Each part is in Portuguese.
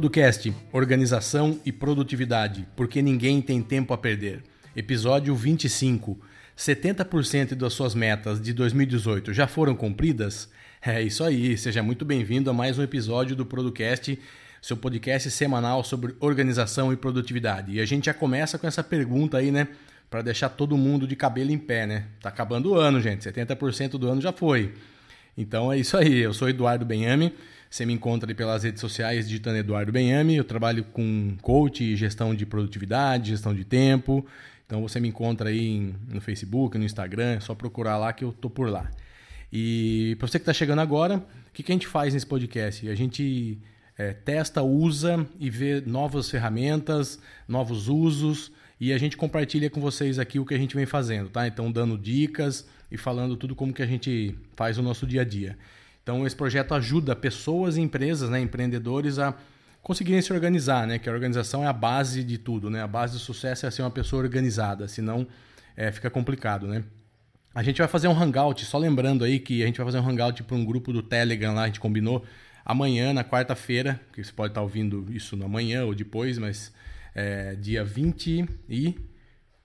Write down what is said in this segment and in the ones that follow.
Producast, Organização e Produtividade, porque ninguém tem tempo a perder. Episódio 25. 70% das suas metas de 2018 já foram cumpridas? É isso aí, seja muito bem-vindo a mais um episódio do Producast, seu podcast semanal sobre organização e produtividade. E a gente já começa com essa pergunta aí, né? Para deixar todo mundo de cabelo em pé, né? Tá acabando o ano, gente. 70% do ano já foi. Então é isso aí. Eu sou Eduardo Benhame você me encontra pelas redes sociais digitando Eduardo Benhame. Eu trabalho com coach, gestão de produtividade, gestão de tempo. Então você me encontra aí no Facebook, no Instagram, é só procurar lá que eu tô por lá. E para você que está chegando agora, o que, que a gente faz nesse podcast? A gente é, testa, usa e vê novas ferramentas, novos usos e a gente compartilha com vocês aqui o que a gente vem fazendo, tá? Então dando dicas e falando tudo como que a gente faz o nosso dia a dia. Então, esse projeto ajuda pessoas e empresas, né, empreendedores, a conseguirem se organizar, né? Que a organização é a base de tudo, né? A base do sucesso é ser uma pessoa organizada, senão é, fica complicado, né? A gente vai fazer um hangout, só lembrando aí que a gente vai fazer um hangout para um grupo do Telegram lá, a gente combinou amanhã, na quarta-feira, que você pode estar ouvindo isso na manhã ou depois, mas é, dia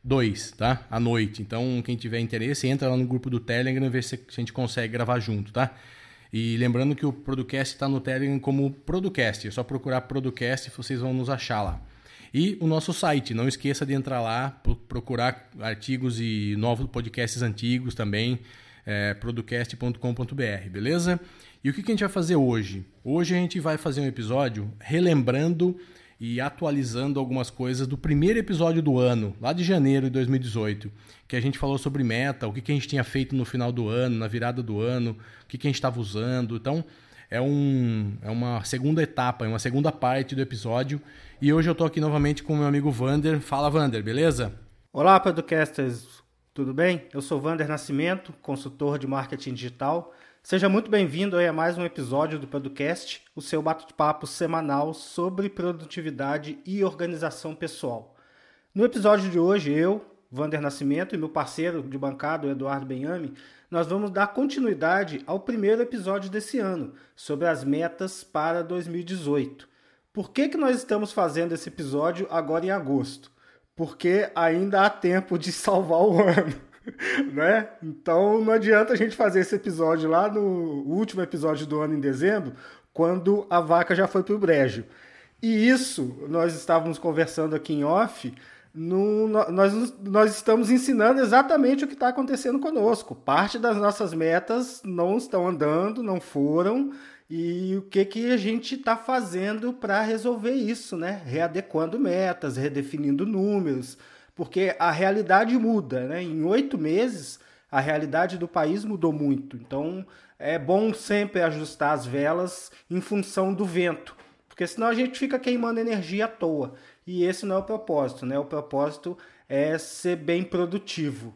22, tá? À noite. Então, quem tiver interesse, entra lá no grupo do Telegram e vê se a gente consegue gravar junto, tá? E lembrando que o Producast está no Telegram como Producast. É só procurar Producast e vocês vão nos achar lá. E o nosso site, não esqueça de entrar lá, procurar artigos e novos podcasts antigos também, é, producast.com.br, beleza? E o que a gente vai fazer hoje? Hoje a gente vai fazer um episódio relembrando e atualizando algumas coisas do primeiro episódio do ano, lá de janeiro de 2018, que a gente falou sobre meta, o que, que a gente tinha feito no final do ano, na virada do ano, o que, que a gente estava usando. Então, é, um, é uma segunda etapa, é uma segunda parte do episódio. E hoje eu estou aqui novamente com o meu amigo Vander. Fala, Vander, beleza? Olá, podcasters, tudo bem? Eu sou Vander Nascimento, consultor de marketing digital Seja muito bem-vindo a mais um episódio do podcast, o seu bate-papo semanal sobre produtividade e organização pessoal. No episódio de hoje, eu, Vander Nascimento e meu parceiro de bancada, Eduardo Benhame, nós vamos dar continuidade ao primeiro episódio desse ano, sobre as metas para 2018. Por que, que nós estamos fazendo esse episódio agora em agosto? Porque ainda há tempo de salvar o ano. né? Então não adianta a gente fazer esse episódio lá no último episódio do ano em dezembro, quando a vaca já foi pro brejo. E isso nós estávamos conversando aqui em off. No, nós, nós estamos ensinando exatamente o que está acontecendo conosco. Parte das nossas metas não estão andando, não foram, e o que, que a gente está fazendo para resolver isso, né? Readequando metas, redefinindo números, porque a realidade muda, né? Em oito meses, a realidade do país mudou muito. Então, é bom sempre ajustar as velas em função do vento, porque senão a gente fica queimando energia à toa. E esse não é o propósito, né? O propósito é ser bem produtivo.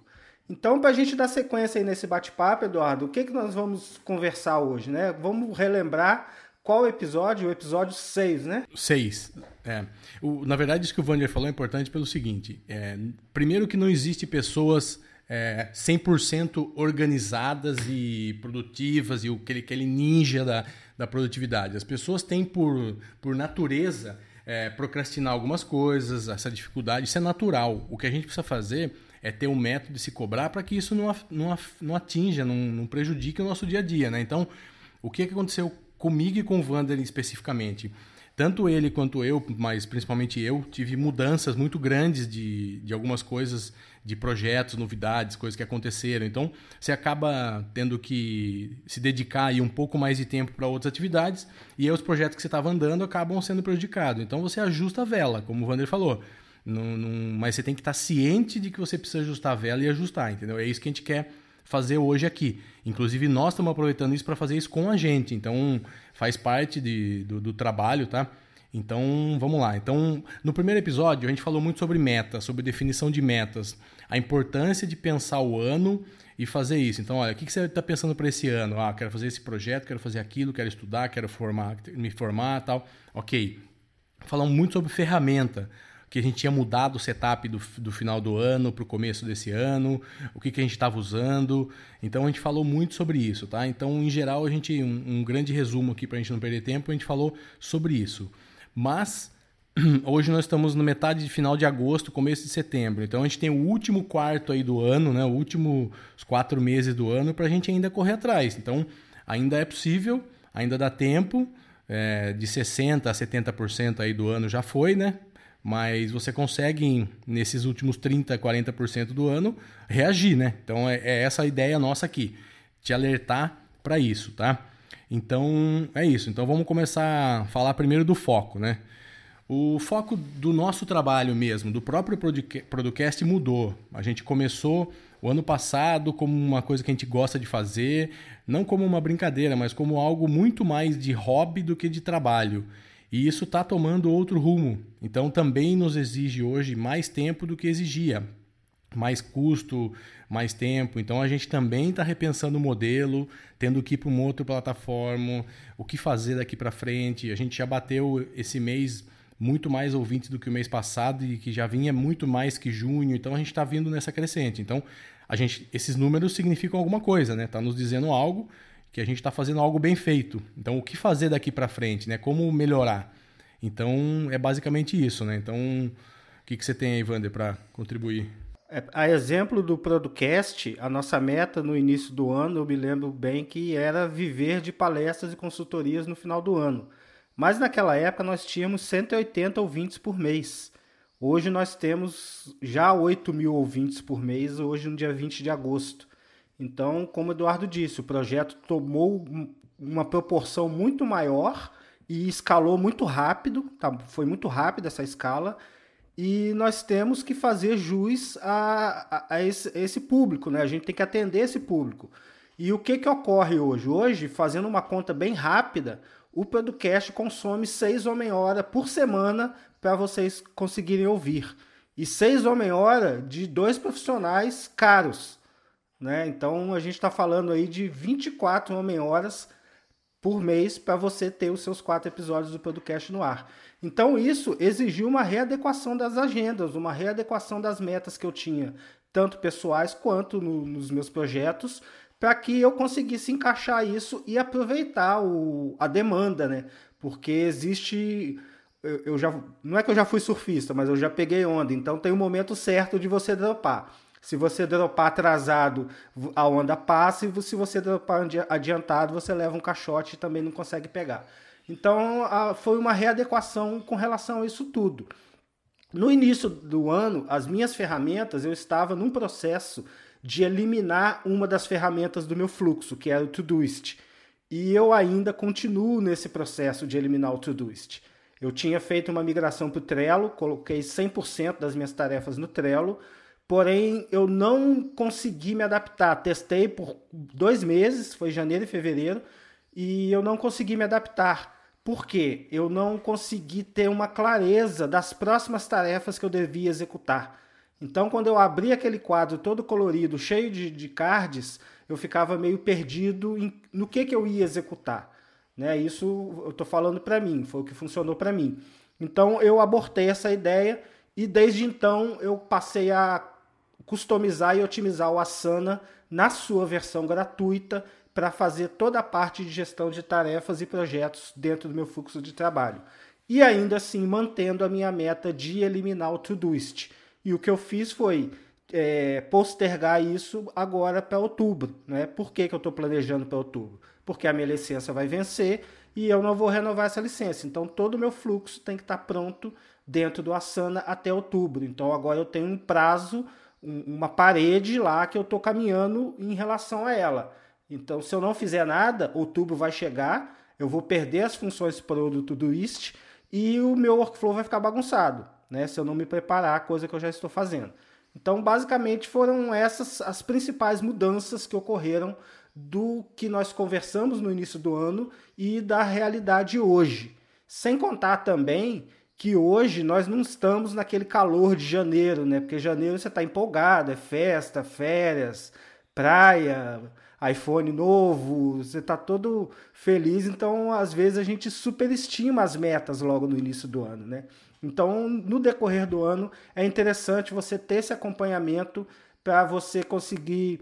Então, para a gente dar sequência aí nesse bate-papo, Eduardo, o que, que nós vamos conversar hoje, né? Vamos relembrar qual episódio? O episódio 6, né? 6. É. O, na verdade, isso que o Vander falou é importante pelo seguinte: é, primeiro, que não existe pessoas é, 100% organizadas e produtivas e aquele, aquele ninja da, da produtividade. As pessoas têm, por, por natureza, é, procrastinar algumas coisas, essa dificuldade, isso é natural. O que a gente precisa fazer é ter um método de se cobrar para que isso não, não, não atinja, não, não prejudique o nosso dia a dia. Né? Então, o que, que aconteceu comigo e com o Vander especificamente. Tanto ele quanto eu, mas principalmente eu, tive mudanças muito grandes de, de algumas coisas, de projetos, novidades, coisas que aconteceram. Então, você acaba tendo que se dedicar aí um pouco mais de tempo para outras atividades e aí os projetos que você estava andando acabam sendo prejudicados. Então, você ajusta a vela, como o Vander falou. Não, não, mas você tem que estar ciente de que você precisa ajustar a vela e ajustar, entendeu? É isso que a gente quer fazer hoje aqui. Inclusive, nós estamos aproveitando isso para fazer isso com a gente. Então, faz parte de, do, do trabalho, tá? Então, vamos lá. Então, no primeiro episódio, a gente falou muito sobre metas, sobre definição de metas, a importância de pensar o ano e fazer isso. Então, olha, o que você está pensando para esse ano? Ah, quero fazer esse projeto, quero fazer aquilo, quero estudar, quero formar, me formar tal. Ok. Falamos muito sobre ferramenta, que a gente tinha mudado o setup do, do final do ano para o começo desse ano, o que, que a gente estava usando. Então, a gente falou muito sobre isso, tá? Então, em geral, a gente, um, um grande resumo aqui para a gente não perder tempo, a gente falou sobre isso. Mas hoje nós estamos na metade de final de agosto, começo de setembro. Então a gente tem o último quarto aí do ano, né? O último os quatro meses do ano para a gente ainda correr atrás. Então ainda é possível, ainda dá tempo. É, de 60% a 70% aí do ano já foi, né? Mas você consegue, nesses últimos 30%, 40% do ano, reagir, né? Então é, é essa a ideia nossa aqui, te alertar para isso, tá? Então é isso. Então vamos começar a falar primeiro do foco, né? O foco do nosso trabalho mesmo, do próprio podcast mudou. A gente começou o ano passado como uma coisa que a gente gosta de fazer, não como uma brincadeira, mas como algo muito mais de hobby do que de trabalho. E isso está tomando outro rumo. Então também nos exige hoje mais tempo do que exigia. Mais custo, mais tempo. Então a gente também está repensando o modelo, tendo que ir para uma outra plataforma, o que fazer daqui para frente. A gente já bateu esse mês muito mais ouvintes do que o mês passado e que já vinha muito mais que junho. Então a gente está vindo nessa crescente. Então a gente, esses números significam alguma coisa, né? Está nos dizendo algo que a gente está fazendo algo bem feito. Então o que fazer daqui para frente, né? Como melhorar? Então é basicamente isso, né? Então o que, que você tem aí, Wander, para contribuir? É, a exemplo do podcast, a nossa meta no início do ano, eu me lembro bem que era viver de palestras e consultorias no final do ano. Mas naquela época nós tínhamos 180 ouvintes por mês. Hoje nós temos já 8 mil ouvintes por mês, hoje no dia 20 de agosto. Então, como o Eduardo disse, o projeto tomou uma proporção muito maior e escalou muito rápido, tá? foi muito rápida essa escala, e nós temos que fazer jus a, a, a, esse, esse, público, né? a gente tem que atender esse público. E o que, que ocorre hoje? Hoje, fazendo uma conta bem rápida, o podcast consome seis homem-hora por semana para vocês conseguirem ouvir. E seis homem-hora de dois profissionais caros. Né? Então a gente está falando aí de 24 homem-horas por mês para você ter os seus quatro episódios do podcast no ar. Então isso exigiu uma readequação das agendas, uma readequação das metas que eu tinha, tanto pessoais quanto no, nos meus projetos, para que eu conseguisse encaixar isso e aproveitar o, a demanda, né? Porque existe. Eu, eu, já, não é que eu já fui surfista, mas eu já peguei onda, então tem o um momento certo de você dropar. Se você dropar atrasado, a onda passa, e se você dropar adiantado, você leva um caixote e também não consegue pegar. Então, a, foi uma readequação com relação a isso tudo. No início do ano, as minhas ferramentas, eu estava num processo de eliminar uma das ferramentas do meu fluxo, que era o Todoist. E eu ainda continuo nesse processo de eliminar o Todoist. Eu tinha feito uma migração para o Trello, coloquei 100% das minhas tarefas no Trello, porém eu não consegui me adaptar. Testei por dois meses, foi janeiro e fevereiro, e eu não consegui me adaptar. Por quê? Eu não consegui ter uma clareza das próximas tarefas que eu devia executar. Então, quando eu abri aquele quadro todo colorido, cheio de, de cards, eu ficava meio perdido em, no que, que eu ia executar. Né? Isso eu estou falando para mim, foi o que funcionou para mim. Então, eu abortei essa ideia e desde então eu passei a customizar e otimizar o Asana na sua versão gratuita para fazer toda a parte de gestão de tarefas e projetos dentro do meu fluxo de trabalho. E ainda assim mantendo a minha meta de eliminar o Todoist e o que eu fiz foi é, postergar isso agora para outubro. Né? Por que, que eu estou planejando para outubro? Porque a minha licença vai vencer e eu não vou renovar essa licença. Então todo o meu fluxo tem que estar tá pronto dentro do Asana até outubro. Então agora eu tenho um prazo, um, uma parede lá que eu estou caminhando em relação a ela. Então se eu não fizer nada, outubro vai chegar, eu vou perder as funções produto do Todoist e o meu workflow vai ficar bagunçado né? Se eu não me preparar, coisa que eu já estou fazendo. Então, basicamente, foram essas as principais mudanças que ocorreram do que nós conversamos no início do ano e da realidade hoje. Sem contar também que hoje nós não estamos naquele calor de janeiro, né? Porque janeiro você está empolgado, é festa, férias, praia, iPhone novo, você está todo feliz, então às vezes a gente superestima as metas logo no início do ano, né? Então, no decorrer do ano, é interessante você ter esse acompanhamento para você conseguir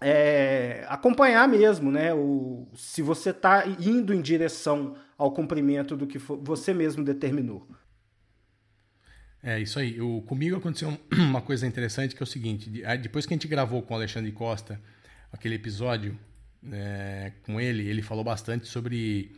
é, acompanhar mesmo, né? O, se você está indo em direção ao cumprimento do que você mesmo determinou. É isso aí. O, comigo aconteceu uma coisa interessante que é o seguinte: depois que a gente gravou com o Alexandre Costa aquele episódio é, com ele, ele falou bastante sobre,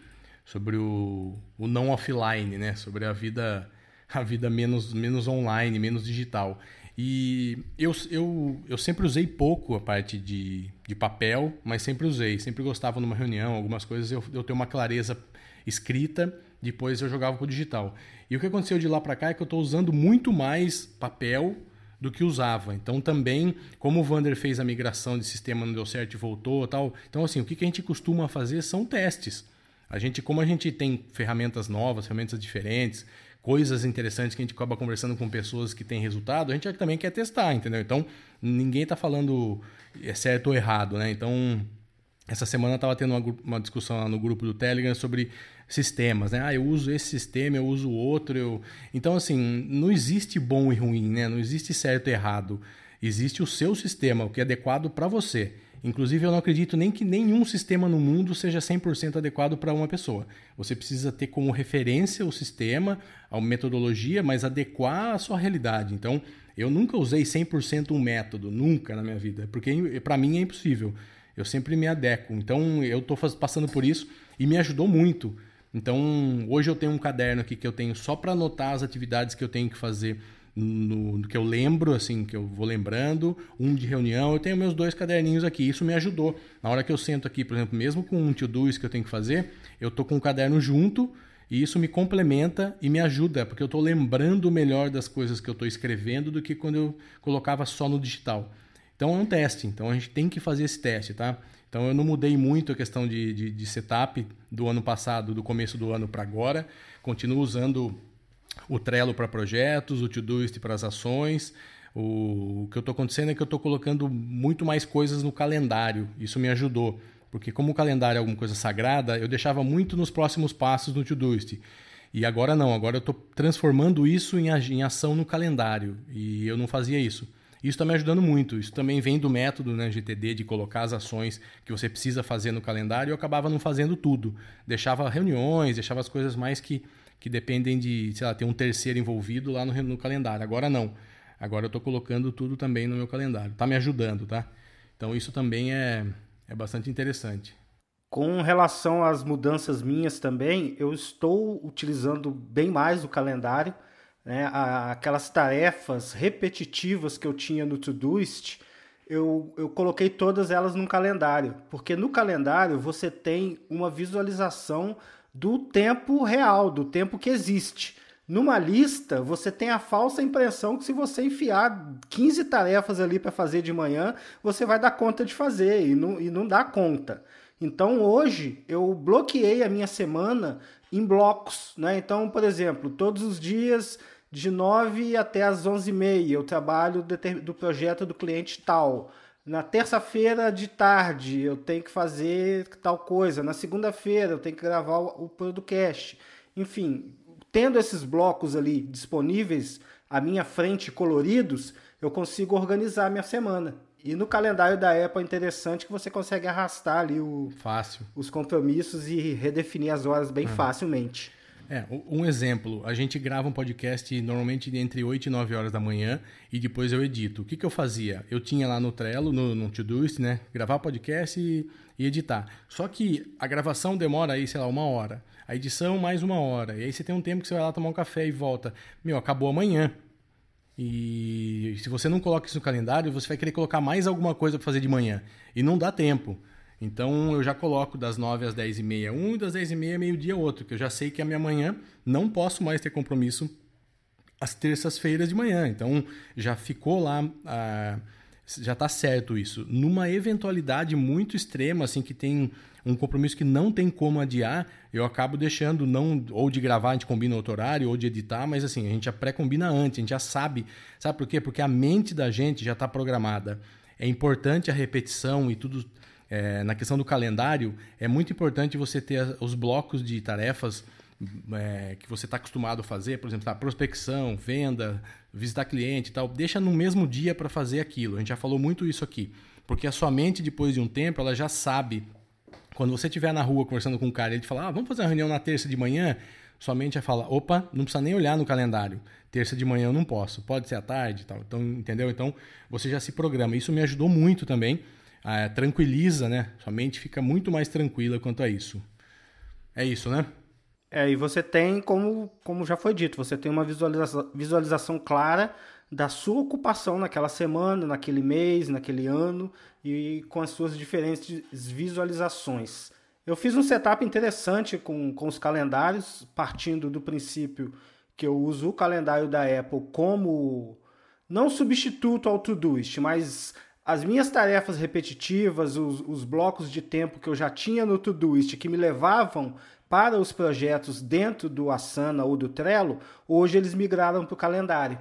sobre o, o não offline, né? Sobre a vida a vida menos, menos online, menos digital. E eu, eu, eu sempre usei pouco a parte de, de papel, mas sempre usei. Sempre gostava numa reunião, algumas coisas eu, eu tenho uma clareza escrita, depois eu jogava para o digital. E o que aconteceu de lá para cá é que eu estou usando muito mais papel do que usava. Então também, como o Vander fez a migração de sistema, não deu certo e voltou tal. Então assim, o que, a gente costuma fazer são testes. A gente, como a gente tem ferramentas novas, ferramentas diferentes, coisas interessantes que a gente acaba conversando com pessoas que têm resultado, a gente também quer testar, entendeu? Então, ninguém está falando é certo ou errado, né? Então, essa semana eu estava tendo uma, uma, discussão lá no grupo do Telegram sobre sistemas, né? Ah, eu uso esse sistema, eu uso outro. Eu... Então, assim, não existe bom e ruim, né? Não existe certo e errado. Existe o seu sistema, o que é adequado para você. Inclusive, eu não acredito nem que nenhum sistema no mundo seja 100% adequado para uma pessoa. Você precisa ter como referência o sistema, a metodologia, mas adequar à sua realidade. Então, eu nunca usei 100% um método, nunca na minha vida, porque para mim é impossível. Eu sempre me adequo. Então, eu estou passando por isso e me ajudou muito. Então, hoje eu tenho um caderno aqui que eu tenho só para anotar as atividades que eu tenho que fazer no, no, que eu lembro, assim, que eu vou lembrando, um de reunião, eu tenho meus dois caderninhos aqui. Isso me ajudou. Na hora que eu sento aqui, por exemplo, mesmo com um to-do's que eu tenho que fazer, eu tô com o caderno junto e isso me complementa e me ajuda, porque eu estou lembrando melhor das coisas que eu estou escrevendo do que quando eu colocava só no digital. Então é um teste, então a gente tem que fazer esse teste, tá? Então eu não mudei muito a questão de, de, de setup do ano passado, do começo do ano para agora. Continuo usando o Trello para projetos, o Todoist para as ações. O, que eu estou acontecendo é que eu estou colocando muito mais coisas no calendário. Isso me ajudou. Porque como o calendário é alguma coisa sagrada, eu deixava muito nos próximos passos no Todoist. E agora não, agora eu estou transformando isso em ação no calendário. E eu não fazia isso. Isso está me ajudando muito. Isso também vem do método né, GTD de colocar as ações que você precisa fazer no calendário. Eu acabava não fazendo tudo. Deixava reuniões, deixava as coisas mais que que dependem de, sei lá, ter um terceiro envolvido lá no, no calendário. Agora não. Agora eu estou colocando tudo também no meu calendário. Está me ajudando, tá? Então isso também é, é bastante interessante. Com relação às mudanças minhas também, eu estou utilizando bem mais o calendário. Né? Aquelas tarefas repetitivas que eu tinha no Todoist, eu, eu coloquei todas elas no calendário. Porque no calendário você tem uma visualização do tempo real, do tempo que existe. Numa lista, você tem a falsa impressão que se você enfiar 15 tarefas ali para fazer de manhã, você vai dar conta de fazer e não, e não dá conta. Então hoje eu bloqueei a minha semana em blocos. Né? Então, por exemplo, todos os dias de 9 até as 11h30 eu trabalho do projeto do cliente tal. Na terça-feira de tarde eu tenho que fazer tal coisa. Na segunda-feira eu tenho que gravar o, podcast. Enfim, tendo esses blocos ali disponíveis à minha frente, coloridos, eu consigo organizar a minha semana. E no calendário da Apple é interessante que você consegue arrastar ali o, Fácil. os compromissos e redefinir as horas bem uhum. facilmente. É, um exemplo, a gente grava um podcast normalmente entre 8 e 9 horas da manhã e depois eu edito. O que, que eu fazia? Eu tinha lá no Trello, no, no Todoist, né? Gravar podcast e, e, editar. Só que a gravação demora aí, sei lá, uma hora. A edição mais uma hora. E aí você tem um tempo que você vai lá tomar um café e volta. Meu, acabou amanhã. E se você não coloca isso no calendário, você vai querer colocar mais alguma coisa para fazer de manhã. E não dá tempo. Então eu já coloco das 9 às 10 e meia um e das 10 e meia meio-dia outro, que eu já sei que a minha manhã não posso mais ter compromisso às terças-feiras de manhã. Então já ficou lá, ah, já está certo isso. Numa eventualidade muito extrema, assim, que tem um compromisso que não tem como adiar, eu acabo deixando não ou de gravar, a gente combina outro horário, ou de editar, mas assim, a gente já pré-combina antes, a gente já sabe. Sabe por quê? Porque a mente da gente já está programada. É importante a repetição e tudo. É, na questão do calendário, é muito importante você ter os blocos de tarefas é, que você está acostumado a fazer, por exemplo, tá, prospecção, venda, visitar cliente e tal, deixa no mesmo dia para fazer aquilo. A gente já falou muito isso aqui. Porque a sua mente, depois de um tempo, ela já sabe. Quando você estiver na rua conversando com um cara e ele te falar, ah, vamos fazer uma reunião na terça de manhã, sua mente vai falar, opa, não precisa nem olhar no calendário. Terça de manhã eu não posso, pode ser à tarde e tal. Então, entendeu? Então, você já se programa. Isso me ajudou muito também. Tranquiliza, né? Sua mente fica muito mais tranquila quanto a isso. É isso, né? É, e você tem, como, como já foi dito, você tem uma visualização, visualização clara da sua ocupação naquela semana, naquele mês, naquele ano e com as suas diferentes visualizações. Eu fiz um setup interessante com, com os calendários, partindo do princípio que eu uso o calendário da Apple como não substituto ao Todoist, mas as minhas tarefas repetitivas, os, os blocos de tempo que eu já tinha no Todoist que me levavam para os projetos dentro do Asana ou do Trello, hoje eles migraram para o calendário.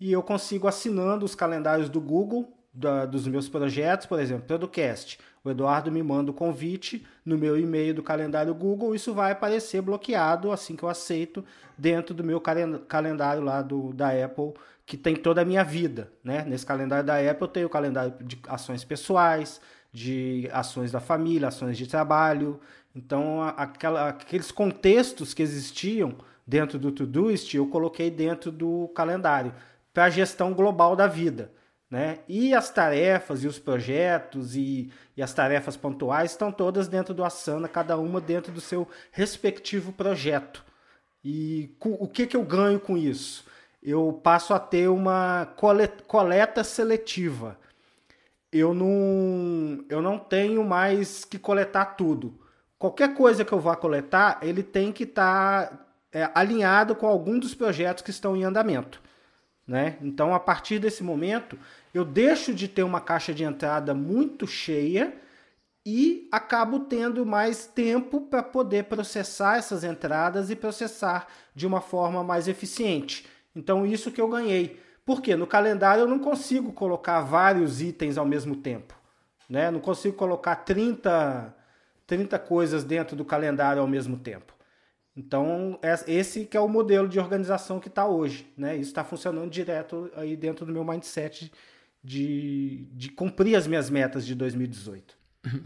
E eu consigo assinando os calendários do Google, da, dos meus projetos, por exemplo, Producast. O Eduardo me manda o convite no meu e-mail do calendário Google, isso vai aparecer bloqueado assim que eu aceito dentro do meu calendário lá do, da Apple, que tem toda a minha vida. Né? Nesse calendário da Apple eu tenho o calendário de ações pessoais, de ações da família, ações de trabalho, então, aquela, aqueles contextos que existiam dentro do Todoist, eu coloquei dentro do calendário para a gestão global da vida. Né? E as tarefas e os projetos e, e, as tarefas pontuais estão todas dentro do Asana, cada uma dentro do seu respectivo projeto. E o que, que eu ganho com isso? Eu passo a ter uma coleta seletiva. Eu não, eu não tenho mais que coletar tudo qualquer coisa que eu vá coletar, ele tem que estar tá, é, alinhado com algum dos projetos que estão em andamento. Né? Então, a partir desse momento, eu deixo de ter uma caixa de entrada muito cheia e acabo tendo mais tempo para poder processar essas entradas e processar de uma forma mais eficiente. Então, isso que eu ganhei. Porque no calendário eu não consigo colocar vários itens ao mesmo tempo. Né? Não consigo colocar 30 30 coisas dentro do calendário ao mesmo tempo. Então, esse que é o modelo de organização que está hoje. Né? Isso está funcionando direto aí dentro do meu mindset de, de cumprir as minhas metas de 2018.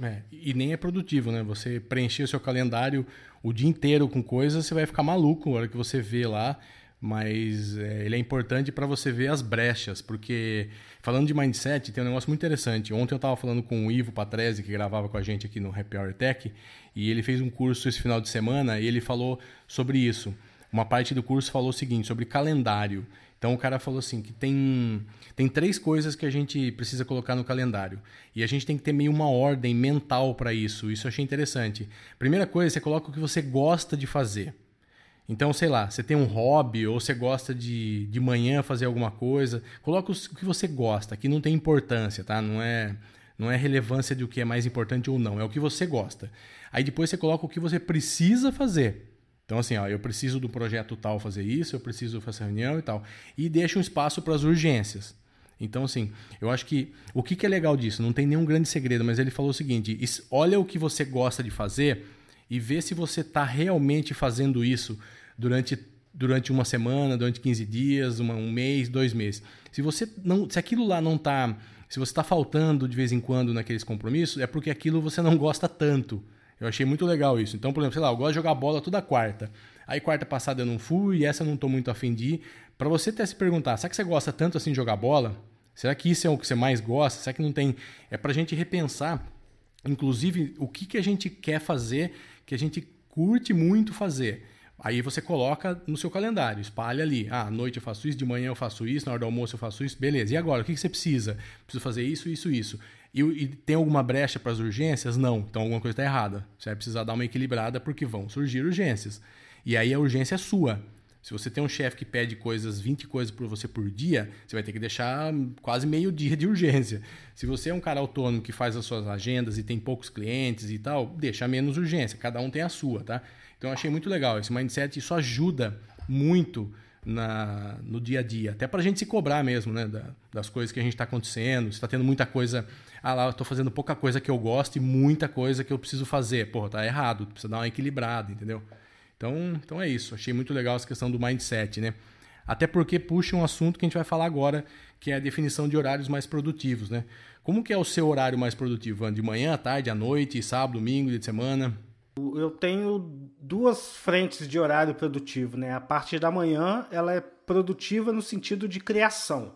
É, e nem é produtivo, né? Você preencher o seu calendário o dia inteiro com coisas, você vai ficar maluco na hora que você vê lá mas é, ele é importante para você ver as brechas, porque falando de mindset, tem um negócio muito interessante. Ontem eu estava falando com o Ivo Patrese, que gravava com a gente aqui no Happy Hour Tech, e ele fez um curso esse final de semana e ele falou sobre isso. Uma parte do curso falou o seguinte, sobre calendário. Então o cara falou assim que tem, tem três coisas que a gente precisa colocar no calendário. E a gente tem que ter meio uma ordem mental para isso. Isso eu achei interessante. Primeira coisa, você coloca o que você gosta de fazer. Então, sei lá, você tem um hobby ou você gosta de, de manhã fazer alguma coisa, coloca o que você gosta, que não tem importância, tá? Não é, não é relevância de o que é mais importante ou não, é o que você gosta. Aí depois você coloca o que você precisa fazer. Então, assim, ó, eu preciso do projeto tal fazer isso, eu preciso fazer reunião e tal. E deixa um espaço para as urgências. Então, assim, eu acho que o que, que é legal disso? Não tem nenhum grande segredo, mas ele falou o seguinte: olha o que você gosta de fazer e vê se você está realmente fazendo isso durante, durante uma semana, durante 15 dias, uma, um mês, dois meses. Se você não, se aquilo lá não está, se você está faltando de vez em quando naqueles compromissos, é porque aquilo você não gosta tanto. Eu achei muito legal isso. Então, por exemplo, sei lá, eu gosto de jogar bola toda quarta. Aí quarta passada eu não fui, e essa eu não estou muito afim de ir. Para você até se perguntar, será que você gosta tanto assim de jogar bola? Será que isso é o que você mais gosta? Será que não tem. É para a gente repensar, inclusive, o que, que a gente quer fazer, que a gente curte muito fazer. Aí você coloca no seu calendário, espalha ali. Ah, à noite eu faço isso, de manhã eu faço isso, na hora do almoço eu faço isso. Beleza. E agora? O que, você precisa? Preciso fazer isso, isso, isso. E, e tem alguma brecha para as urgências? Não. Então alguma coisa está errada. Você vai precisar dar uma equilibrada porque vão surgir urgências. E aí a urgência é sua. Se você tem um chefe que pede coisas, 20 coisas por você por dia, você vai ter que deixar quase meio dia de urgência. Se você é um cara autônomo que faz as suas agendas e tem poucos clientes e tal, deixa menos urgência. Cada um tem a sua, tá? Então eu achei muito legal. Esse mindset isso ajuda muito na, no dia a dia. Até para a gente se cobrar mesmo, né? Da, das coisas que a gente está acontecendo. Se está tendo muita coisa. Ah lá, eu estou fazendo pouca coisa que eu gosto e muita coisa que eu preciso fazer. Pô, tá errado. Precisa dar uma equilibrada, entendeu? Então, então é isso. Achei muito legal essa questão do mindset, né? Até porque puxa um assunto que a gente vai falar agora, que é a definição de horários mais produtivos, né? Como que é o seu horário mais produtivo? De manhã, à tarde, à noite, sábado, domingo, dia de semana? Eu tenho duas frentes de horário produtivo, né? A parte da manhã, ela é produtiva no sentido de criação.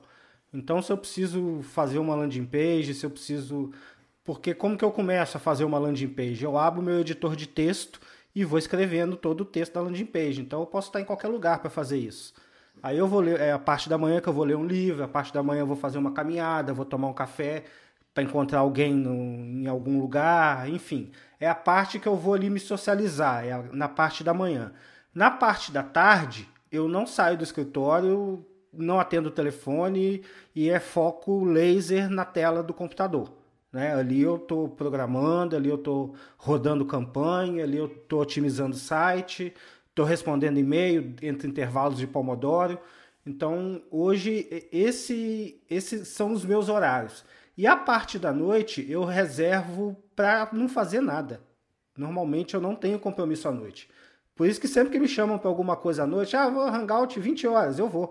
Então, se eu preciso fazer uma landing page, se eu preciso... Porque como que eu começo a fazer uma landing page? Eu abro meu editor de texto e vou escrevendo todo o texto da landing page. Então eu posso estar em qualquer lugar para fazer isso. Aí eu vou ler, é a parte da manhã que eu vou ler um livro, a parte da manhã eu vou fazer uma caminhada, vou tomar um café para encontrar alguém no, em algum lugar, enfim. É a parte que eu vou ali me socializar, é a, na parte da manhã. Na parte da tarde, eu não saio do escritório, não atendo o telefone e é foco laser na tela do computador. Né? Ali eu estou programando, ali eu estou rodando campanha, ali eu estou otimizando o site, estou respondendo e-mail entre intervalos de Pomodoro. Então, hoje, esse, esses são os meus horários. E a parte da noite eu reservo para não fazer nada. Normalmente eu não tenho compromisso à noite. Por isso que sempre que me chamam para alguma coisa à noite, ah, vou hangout 20 horas, eu vou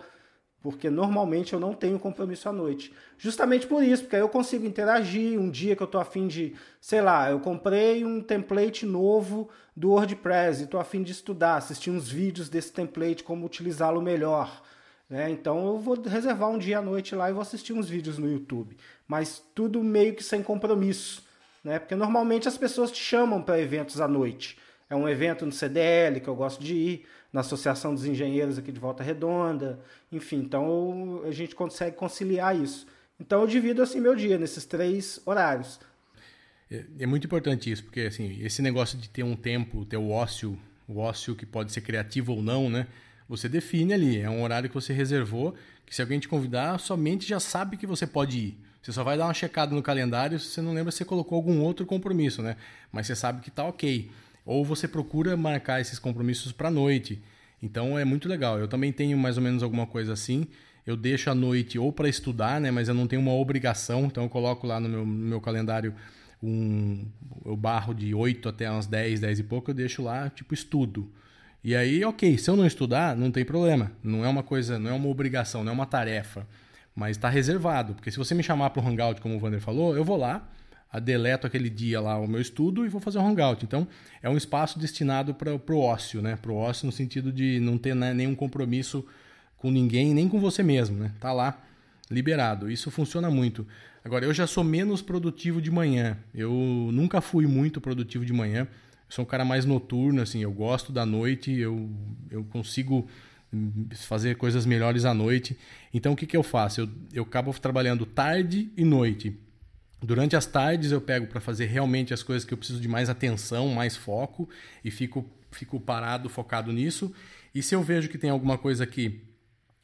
porque normalmente eu não tenho compromisso à noite. Justamente por isso, porque aí eu consigo interagir. Um dia que eu estou afim de, sei lá, eu comprei um template novo do WordPress e estou afim de estudar, assistir uns vídeos desse template, como utilizá-lo melhor. Né? Então eu vou reservar um dia à noite lá e vou assistir uns vídeos no YouTube. Mas tudo meio que sem compromisso. Né? Porque normalmente as pessoas te chamam para eventos à noite. É um evento no CDL que eu gosto de ir na Associação dos Engenheiros aqui de Volta Redonda, enfim, então a gente consegue conciliar isso. Então eu divido assim meu dia nesses três horários. É, é muito importante isso, porque assim, esse negócio de ter um tempo, ter o ócio, o ócio que pode ser criativo ou não, né? Você define ali, é um horário que você reservou, que se alguém te convidar, somente já sabe que você pode ir. Você só vai dar uma checada no calendário se você não lembra se você colocou algum outro compromisso, né? Mas você sabe que tá ok. Ou você procura marcar esses compromissos para noite. Então é muito legal. Eu também tenho mais ou menos alguma coisa assim. Eu deixo a noite ou para estudar, né? Mas eu não tenho uma obrigação. Então eu coloco lá no meu, no meu calendário um eu barro de 8 até umas 10, 10 e pouco, eu deixo lá tipo estudo. E aí, OK, se eu não estudar, não tem problema. Não é uma coisa, não é uma obrigação, não é uma tarefa, mas está reservado, porque se você me chamar para o Hangout, como o Vander falou, eu vou lá, deleto aquele dia lá o meu estudo e vou fazer um hangout. Então, é um espaço destinado para o ócio, né? Para o ócio no sentido de não ter né, nenhum compromisso com ninguém, nem com você mesmo, né? Tá lá liberado. Isso funciona muito. Agora, eu já sou menos produtivo de manhã. Eu nunca fui muito produtivo de manhã. Eu sou um cara mais noturno, assim. Eu gosto da noite. Eu, eu consigo fazer coisas melhores à noite. Então, o que, que eu faço? Eu, eu acabo trabalhando tarde e noite Durante as tardes eu pego para fazer realmente as coisas que eu preciso de mais atenção, mais foco e fico, fico parado, focado nisso. E se eu vejo que tem alguma coisa que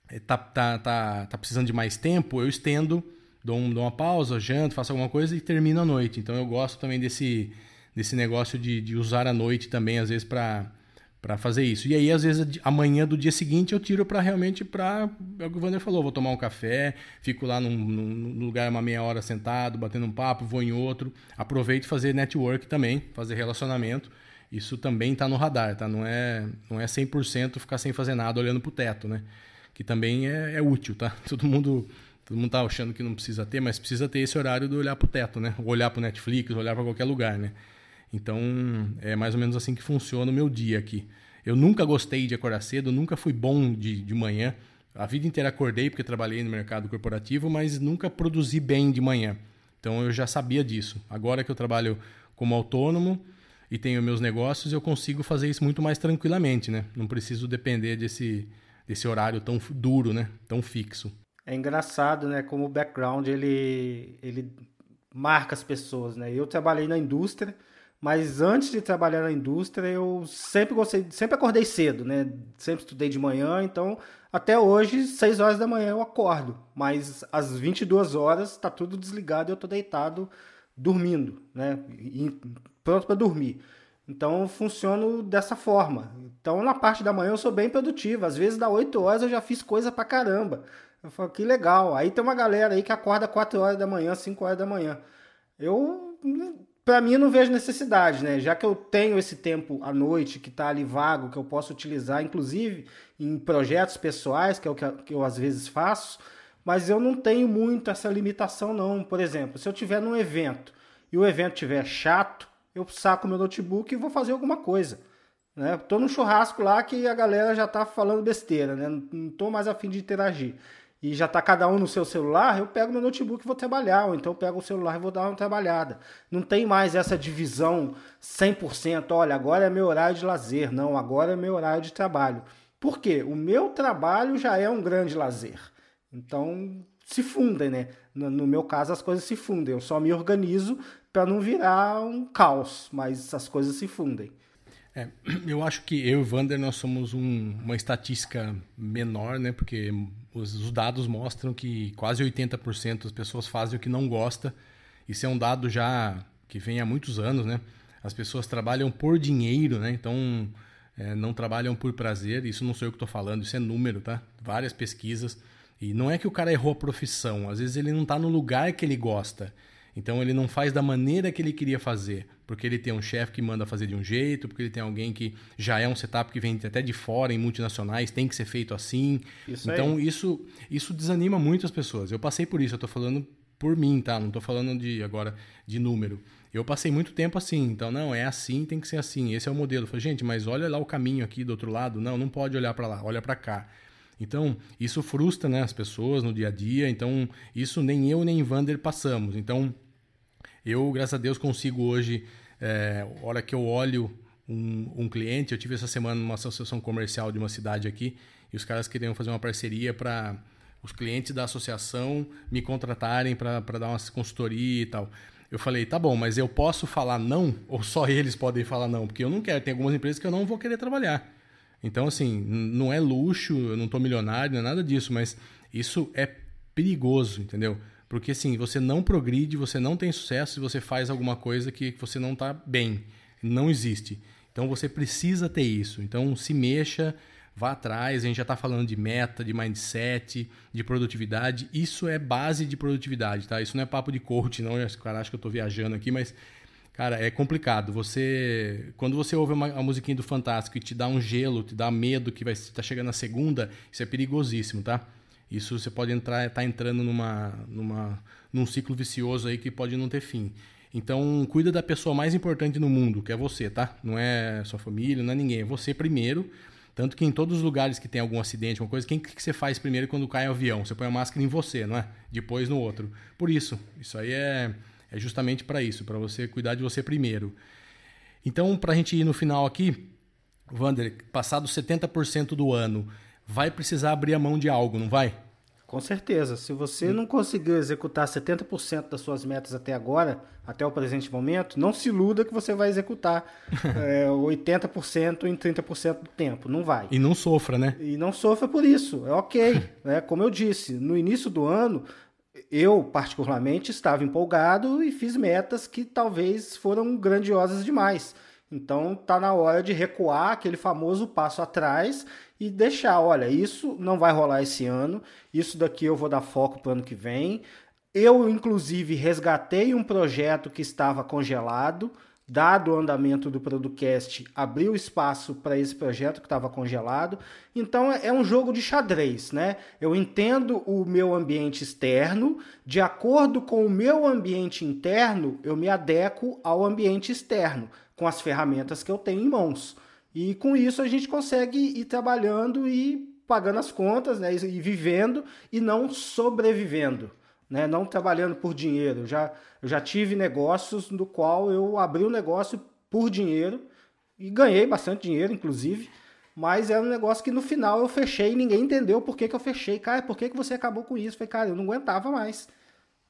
eh, tá, tá, tá, tá precisando de mais tempo, eu estendo, dou, um, dou uma pausa, janto, faço alguma coisa e termino a noite. Então eu gosto também desse, desse negócio de, de usar a noite também, às vezes, para para fazer isso. E aí, às vezes, amanhã do dia seguinte eu tiro para realmente para. É o que o Wander falou, vou tomar um café, fico lá num, num, lugar uma meia hora sentado, batendo um papo, vou em outro. Aproveito fazer network também, fazer relacionamento. Isso também está no radar, tá? Não é, não é 100% ficar sem fazer nada olhando pro teto, né? Que também é, é útil, tá? Todo mundo. Todo mundo tá achando que não precisa ter, mas precisa ter esse horário de olhar pro teto, né? Olhar pro Netflix, olhar para qualquer lugar, né? Então, é mais ou menos assim que funciona o meu dia aqui. Eu nunca gostei de acordar cedo, nunca fui bom de, de manhã. A vida inteira acordei porque trabalhei no mercado corporativo, mas nunca produzi bem de manhã. Então eu já sabia disso. Agora que eu trabalho como autônomo e tenho meus negócios, eu consigo fazer isso muito mais tranquilamente, né? Não preciso depender desse, desse horário tão duro, né? Tão fixo. É engraçado, né? Como o background ele, ele marca as pessoas, né? Eu trabalhei na indústria, mas antes de trabalhar na indústria, eu sempre gostei, sempre acordei cedo, né? Sempre estudei de manhã, então até hoje, 6 horas da manhã eu acordo, mas às 22 horas está tudo desligado e eu estou deitado dormindo, né? E pronto para dormir. Então funciono dessa forma. Então na parte da manhã eu sou bem produtivo. Às vezes dá 8 horas eu já fiz coisa pra caramba. Eu falo, que legal. Aí tem uma galera aí que acorda 4 horas da manhã, 5 horas da manhã. Eu, para mim, não vejo necessidade, né? Já que eu tenho esse tempo à noite que tá ali vago, que eu posso utilizar, inclusive em projetos pessoais, que é o que eu, que eu às vezes faço, mas eu não tenho muito essa limitação, não. Por exemplo, se eu tiver num evento e o evento tiver chato, eu saco meu notebook e vou fazer alguma coisa. Né? Tô num churrasco lá que a galera já tá falando besteira, né? Não tô mais afim de interagir. E já tá cada um no seu celular, eu pego meu notebook e vou trabalhar, ou então eu pego o celular e vou dar uma trabalhada. Não tem mais essa divisão 100%, olha, agora é meu horário de lazer. Não, agora é meu horário de trabalho. Por quê? O meu trabalho já é um grande lazer. Então, se fundem, né? No, meu caso, as coisas se fundem. Eu só me organizo para não virar um caos, mas as coisas se fundem. É, eu acho que eu e o Vander nós somos um, uma estatística menor, né? Porque os, os, dados mostram que quase 80% das pessoas fazem o que não gosta. Isso é um dado já que vem há muitos anos, né? As pessoas trabalham por dinheiro, né? Então é, não trabalham por prazer. Isso não sou eu que estou falando, isso é número, tá? Várias pesquisas. E não é que o cara errou a profissão, às vezes ele não está no lugar que ele gosta. Então ele não faz da maneira que ele queria fazer, porque ele tem um chefe que manda fazer de um jeito, porque ele tem alguém que já é um setup que vem até de fora em multinacionais, tem que ser feito assim. Isso então aí. isso isso desanima muito as pessoas. Eu passei por isso, eu estou falando por mim, tá? Não estou falando de agora de número. Eu passei muito tempo assim, então não, é assim, tem que ser assim. Esse é o modelo. Eu falei, gente, mas olha lá o caminho aqui do outro lado. Não, não pode olhar para lá, olha para cá. Então, isso frustra né, as pessoas no dia a dia. Então, isso nem eu nem Vander passamos. Então, eu, graças a Deus, consigo hoje, é, hora que eu olho um, um, cliente, eu tive essa semana numa associação comercial de uma cidade aqui, e os caras queriam fazer uma parceria para os clientes da associação me contratarem para dar uma consultoria e tal. Eu falei, tá bom, mas eu posso falar não? Ou só eles podem falar não? Porque eu não quero. Tem algumas empresas que eu não vou querer trabalhar. Então, assim, não é luxo, eu não estou milionário, não é nada disso, mas isso é perigoso, entendeu? Porque, assim, você não progride, você não tem sucesso se você faz alguma coisa que você não está bem. Não existe. Então, você precisa ter isso. Então, se mexa, vá atrás. A gente já está falando de meta, de mindset, de produtividade. Isso é base de produtividade, tá? Isso não é papo de coach, não. Cara acha que eu estou viajando aqui, mas Cara, é complicado. Você, quando você ouve uma, uma musiquinha do Fantástico e te dá um gelo, te dá medo que vai estar tá chegando a segunda, isso é perigosíssimo, tá? Isso você pode entrar, tá entrando numa, numa, num ciclo vicioso aí que pode não ter fim. Então, cuida da pessoa mais importante no mundo, que é você, tá? Não é sua família, não é ninguém, é você primeiro. Tanto que em todos os lugares que tem algum acidente, alguma coisa, quem que você faz primeiro quando cai o avião? Você põe a máscara em você, não é? Depois no outro. Por isso, isso aí é é justamente para isso, para você cuidar de você primeiro. Então, para a gente ir no final aqui, Wander, passado 70% do ano, vai precisar abrir a mão de algo, não vai? Com certeza. Se você não conseguiu executar 70% das suas metas até agora, até o presente momento, não se iluda que você vai executar é, 80% em 30% do tempo. Não vai. E não sofra, né? E não sofra por isso. É ok. né? Como eu disse, no início do ano, eu, particularmente, estava empolgado e fiz metas que talvez foram grandiosas demais. Então, tá na hora de recuar aquele famoso passo atrás e deixar, olha, isso não vai rolar esse ano, isso daqui eu vou dar foco para o ano que vem. Eu, inclusive, resgatei um projeto que estava congelado, dado o andamento do Producast, abriu espaço para esse projeto que estava congelado. Então é um jogo de xadrez, né? Eu entendo o meu ambiente externo, de acordo com o meu ambiente interno, eu me adequo ao ambiente externo, com as ferramentas que eu tenho em mãos. E com isso a gente consegue ir trabalhando e pagando as contas, né? E vivendo e não sobrevivendo né? não trabalhando por dinheiro. Já, eu já tive negócios no qual eu abri o um negócio por dinheiro e ganhei bastante dinheiro, inclusive, mas era um negócio que no final eu fechei e ninguém entendeu por que, que eu fechei. Cara, por que, que você acabou com isso? Falei, cara, eu não aguentava mais.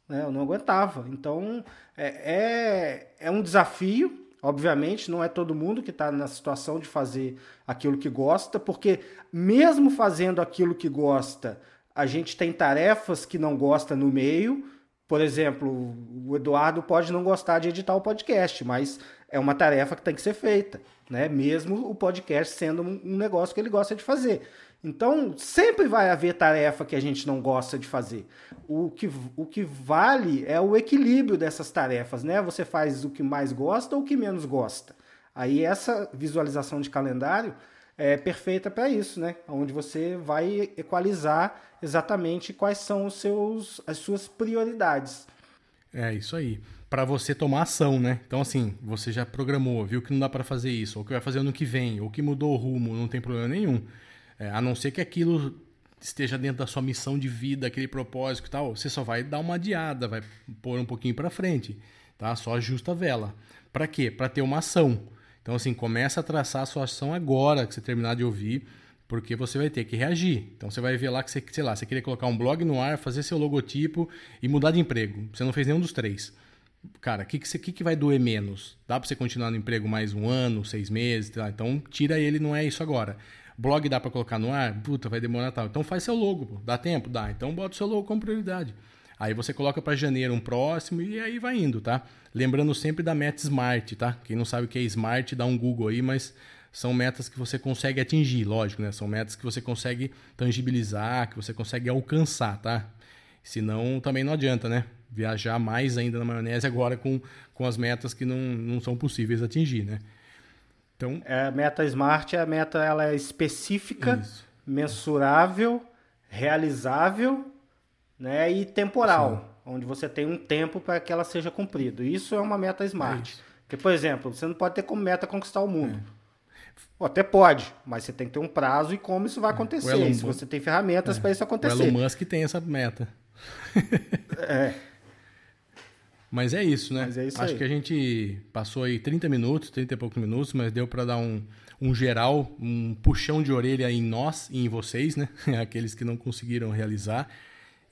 Né? Eu não aguentava. Então, é, é, é um desafio. Obviamente, não é todo mundo que está na situação de fazer aquilo que gosta, porque mesmo fazendo aquilo que gosta, a gente tem tarefas que não gosta no meio. Por exemplo, o Eduardo pode não gostar de editar o podcast, mas é uma tarefa que tem que ser feita, né? Mesmo o podcast sendo um negócio que ele gosta de fazer. Então, sempre vai haver tarefa que a gente não gosta de fazer. O que, o que vale é o equilíbrio dessas tarefas, né? Você faz o que mais gosta ou o que menos gosta. Aí essa visualização de calendário é perfeita para isso, né? Onde você vai equalizar exatamente quais são os seus, as suas prioridades. É isso aí. Para você tomar ação, né? Então, assim, você já programou, viu que não dá para fazer isso, ou que vai fazer ano que vem, ou que mudou o rumo, não tem problema nenhum. É, a não ser que aquilo esteja dentro da sua missão de vida, aquele propósito e tal, você só vai dar uma adiada, vai pôr um pouquinho para frente, tá? Só ajusta a vela. Para quê? Para ter uma ação. Então assim, começa a traçar a sua ação agora que você terminar de ouvir, porque você vai ter que reagir. Então você vai ver lá que você, sei lá, você queria colocar um blog no ar, fazer seu logotipo e mudar de emprego. Você não fez nenhum dos três. Cara, o que, que, que, que vai doer menos? Dá para você continuar no emprego mais um ano, seis meses? Tá? Então tira ele, não é isso agora. Blog dá para colocar no ar? Puta, vai demorar tal. Então faz seu logo, pô. Dá tempo? Dá. Então bota o seu logo como prioridade. Aí você coloca para janeiro um próximo e aí vai indo, tá? Lembrando sempre da meta Smart, tá? Quem não sabe o que é Smart, dá um Google aí, mas são metas que você consegue atingir, lógico, né? São metas que você consegue tangibilizar, que você consegue alcançar, tá? Senão também não adianta, né? Viajar mais ainda na maionese agora com, com as metas que não, não são possíveis atingir, né? Então, é, a meta smart, a meta ela é específica, isso. mensurável, realizável, né, e temporal, Sim. onde você tem um tempo para que ela seja cumprida. Isso é uma meta smart. É Porque, por exemplo, você não pode ter como meta conquistar o mundo. É. até pode, mas você tem que ter um prazo e como isso vai é. acontecer. Se você tem ferramentas é. para isso acontecer. O Elon Musk tem essa meta. é. Mas é isso, né? É isso Acho aí. que a gente passou aí 30 minutos, 30 e poucos minutos, mas deu para dar um, um geral, um puxão de orelha em nós e em vocês, né? Aqueles que não conseguiram realizar.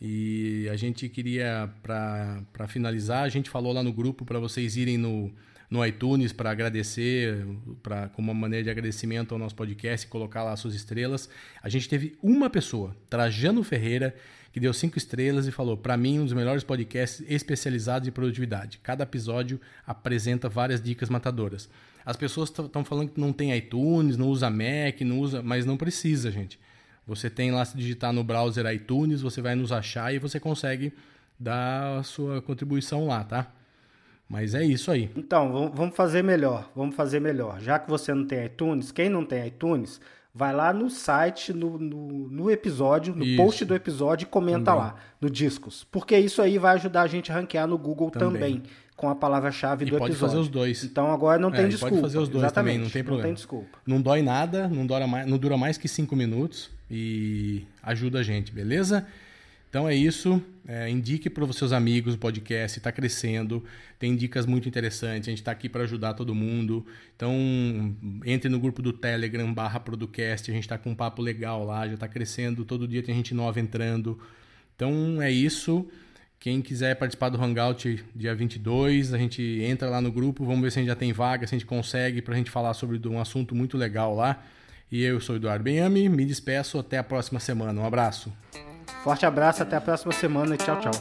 E a gente queria, para finalizar, a gente falou lá no grupo para vocês irem no, no iTunes para agradecer, pra, como uma maneira de agradecimento ao nosso podcast, colocar lá suas estrelas. A gente teve uma pessoa, Trajano Ferreira, que deu cinco estrelas e falou: para mim, um dos melhores podcasts especializados em produtividade. Cada episódio apresenta várias dicas matadoras. As pessoas estão falando que não tem iTunes, não usa Mac, não usa, mas não precisa, gente. Você tem lá se digitar no browser iTunes, você vai nos achar e você consegue dar a sua contribuição lá, tá? Mas é isso aí. Então, vamos fazer melhor. Vamos fazer melhor. Já que você não tem iTunes, quem não tem iTunes, vai lá no site, no, no, no episódio, no isso. post do episódio e comenta também. lá, no Discos. Porque isso aí vai ajudar a gente a ranquear no Google também, também com a palavra-chave do pode episódio. pode fazer os dois. Então agora não tem é, desculpa. Pode fazer os dois Exatamente, também, não tem problema. Não tem desculpa. Não dói nada, não dura mais, não dura mais que cinco minutos e ajuda a gente, beleza? Então é isso. É, indique para os seus amigos o podcast, está crescendo, tem dicas muito interessantes. A gente está aqui para ajudar todo mundo. Então entre no grupo do Telegram barra Producast, a gente está com um papo legal lá, já está crescendo, todo dia tem gente nova entrando. Então é isso. Quem quiser participar do Hangout dia 22, a gente entra lá no grupo, vamos ver se a gente já tem vaga, se a gente consegue, para a gente falar sobre um assunto muito legal lá. E eu sou Eduardo Benhame, me despeço, até a próxima semana. Um abraço. Forte abraço, até a próxima semana e tchau, tchau.